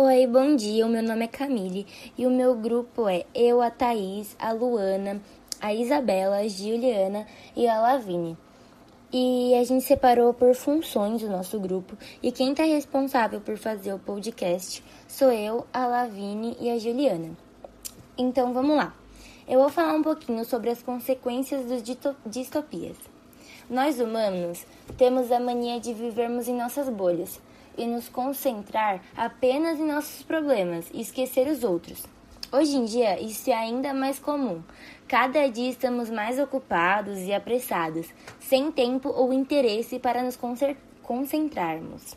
Oi, bom dia. O meu nome é Camille e o meu grupo é eu, a Thaís, a Luana, a Isabela, a Juliana e a Lavine. E a gente separou por funções o nosso grupo e quem está responsável por fazer o podcast sou eu, a Lavine e a Juliana. Então vamos lá. Eu vou falar um pouquinho sobre as consequências das distopias. Nós humanos temos a mania de vivermos em nossas bolhas e nos concentrar apenas em nossos problemas e esquecer os outros. Hoje em dia, isso é ainda mais comum. Cada dia estamos mais ocupados e apressados, sem tempo ou interesse para nos concentrarmos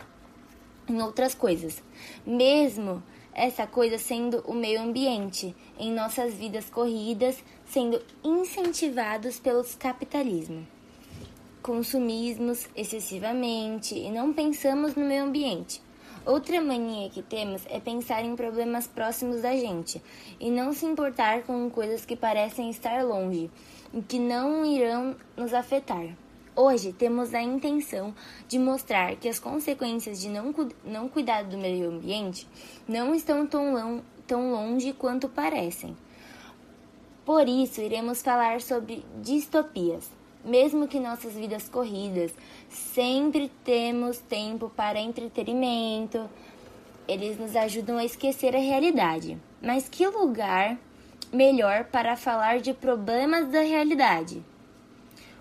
em outras coisas, mesmo essa coisa sendo o meio ambiente em nossas vidas corridas, sendo incentivados pelos capitalismo consumimos excessivamente e não pensamos no meio ambiente. Outra mania que temos é pensar em problemas próximos da gente e não se importar com coisas que parecem estar longe e que não irão nos afetar. Hoje temos a intenção de mostrar que as consequências de não, não cuidar do meio ambiente não estão tão, tão longe quanto parecem. Por isso, iremos falar sobre distopias. Mesmo que nossas vidas corridas, sempre temos tempo para entretenimento. Eles nos ajudam a esquecer a realidade. Mas que lugar melhor para falar de problemas da realidade?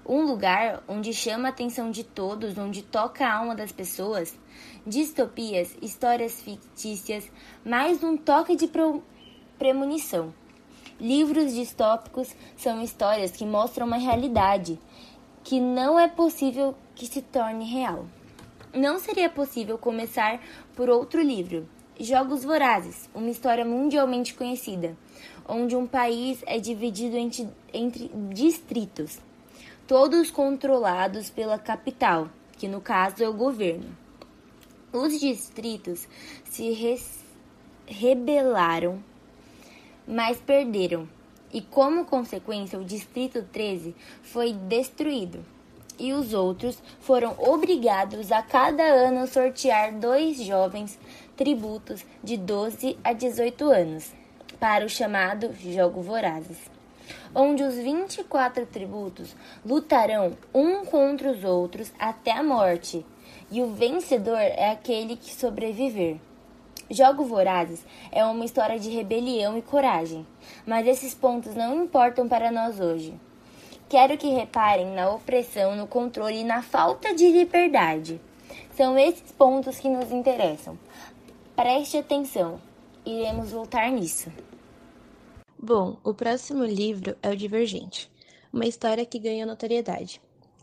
Um lugar onde chama a atenção de todos, onde toca a alma das pessoas. Distopias, histórias fictícias, mais um toque de premonição. Livros distópicos são histórias que mostram uma realidade que não é possível que se torne real. Não seria possível começar por outro livro, Jogos Vorazes, uma história mundialmente conhecida, onde um país é dividido entre, entre distritos, todos controlados pela capital, que no caso é o governo. Os distritos se rebelaram mas perderam. E como consequência, o Distrito 13 foi destruído. E os outros foram obrigados a cada ano sortear dois jovens tributos de 12 a 18 anos para o chamado Jogo Vorazes, onde os 24 tributos lutarão um contra os outros até a morte, e o vencedor é aquele que sobreviver. Jogos Vorazes é uma história de rebelião e coragem, mas esses pontos não importam para nós hoje. Quero que reparem na opressão, no controle e na falta de liberdade. São esses pontos que nos interessam. Preste atenção, iremos voltar nisso. Bom, o próximo livro é o Divergente, uma história que ganhou notoriedade.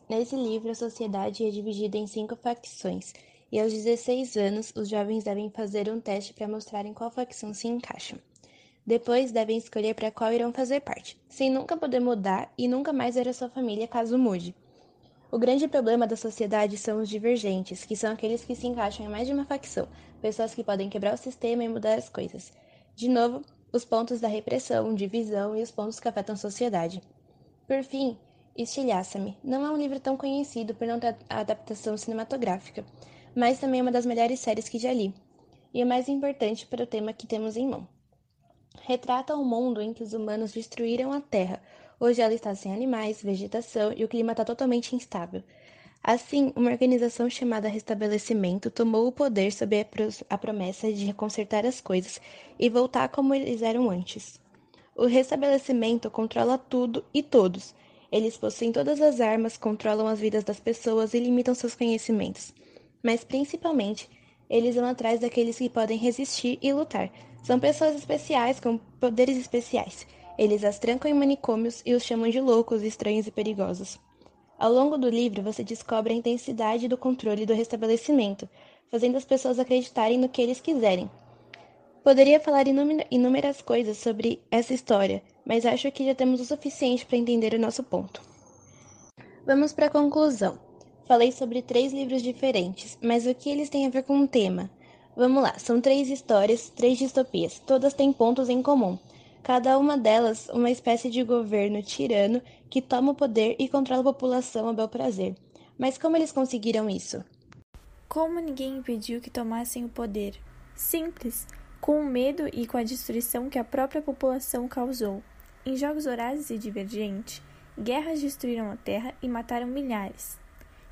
Nesse livro, a sociedade é dividida em cinco facções e aos 16 anos os jovens devem fazer um teste para mostrar em qual facção se encaixam. Depois devem escolher para qual irão fazer parte, sem nunca poder mudar e nunca mais ver a sua família caso mude. O grande problema da sociedade são os divergentes, que são aqueles que se encaixam em mais de uma facção, pessoas que podem quebrar o sistema e mudar as coisas. De novo, os pontos da repressão, divisão e os pontos que afetam a sociedade. Por fim, Estilhaça-me não é um livro tão conhecido por não ter adaptação cinematográfica, mas também é uma das melhores séries que já li, e é mais importante para o tema que temos em mão. Retrata um mundo em que os humanos destruíram a Terra. Hoje ela está sem animais, vegetação e o clima está totalmente instável. Assim, uma organização chamada Restabelecimento tomou o poder sob a promessa de consertar as coisas e voltar como eles eram antes. O restabelecimento controla tudo e todos. Eles possuem todas as armas, controlam as vidas das pessoas e limitam seus conhecimentos mas principalmente eles vão atrás daqueles que podem resistir e lutar. São pessoas especiais com poderes especiais. Eles as trancam em manicômios e os chamam de loucos, estranhos e perigosos. Ao longo do livro, você descobre a intensidade do controle do restabelecimento, fazendo as pessoas acreditarem no que eles quiserem. Poderia falar inúmeras coisas sobre essa história, mas acho que já temos o suficiente para entender o nosso ponto. Vamos para a conclusão. Falei sobre três livros diferentes, mas o que eles têm a ver com o tema? Vamos lá, são três histórias, três distopias, todas têm pontos em comum. Cada uma delas, uma espécie de governo tirano que toma o poder e controla a população a bel prazer. Mas como eles conseguiram isso? Como ninguém impediu que tomassem o poder? Simples. com o medo e com a destruição que a própria população causou. Em Jogos Horazes e Divergente, guerras destruíram a Terra e mataram milhares.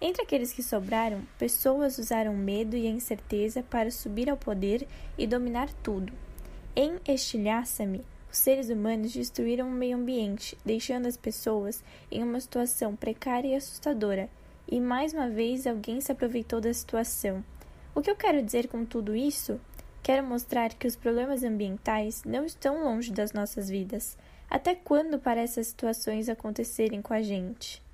Entre aqueles que sobraram, pessoas usaram medo e a incerteza para subir ao poder e dominar tudo. Em Estilhaça-me, os seres humanos destruíram o meio ambiente, deixando as pessoas em uma situação precária e assustadora, e mais uma vez alguém se aproveitou da situação. O que eu quero dizer com tudo isso? Quero mostrar que os problemas ambientais não estão longe das nossas vidas. Até quando para essas situações acontecerem com a gente?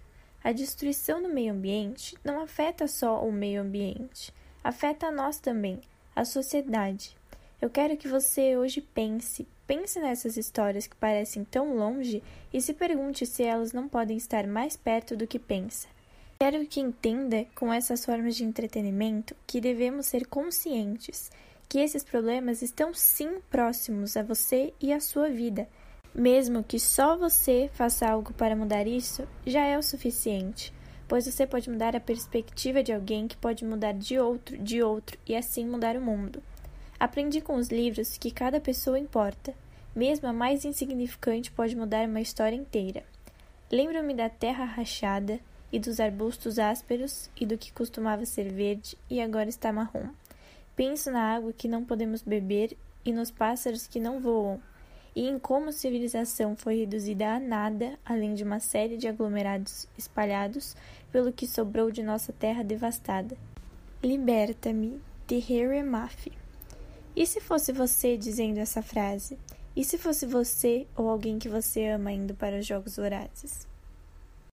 A destruição do meio ambiente não afeta só o meio ambiente, afeta a nós também, a sociedade. Eu quero que você hoje pense, pense nessas histórias que parecem tão longe e se pergunte se elas não podem estar mais perto do que pensa. Quero que entenda, com essas formas de entretenimento, que devemos ser conscientes que esses problemas estão sim próximos a você e à sua vida mesmo que só você faça algo para mudar isso, já é o suficiente, pois você pode mudar a perspectiva de alguém que pode mudar de outro, de outro e assim mudar o mundo. Aprendi com os livros que cada pessoa importa, mesmo a mais insignificante pode mudar uma história inteira. Lembro-me da terra rachada e dos arbustos ásperos e do que costumava ser verde e agora está marrom. Penso na água que não podemos beber e nos pássaros que não voam, e em como a civilização foi reduzida a nada, além de uma série de aglomerados espalhados pelo que sobrou de nossa terra devastada. Liberta-me, de Harry Maffei. E se fosse você dizendo essa frase? E se fosse você ou alguém que você ama indo para os Jogos Vorazes?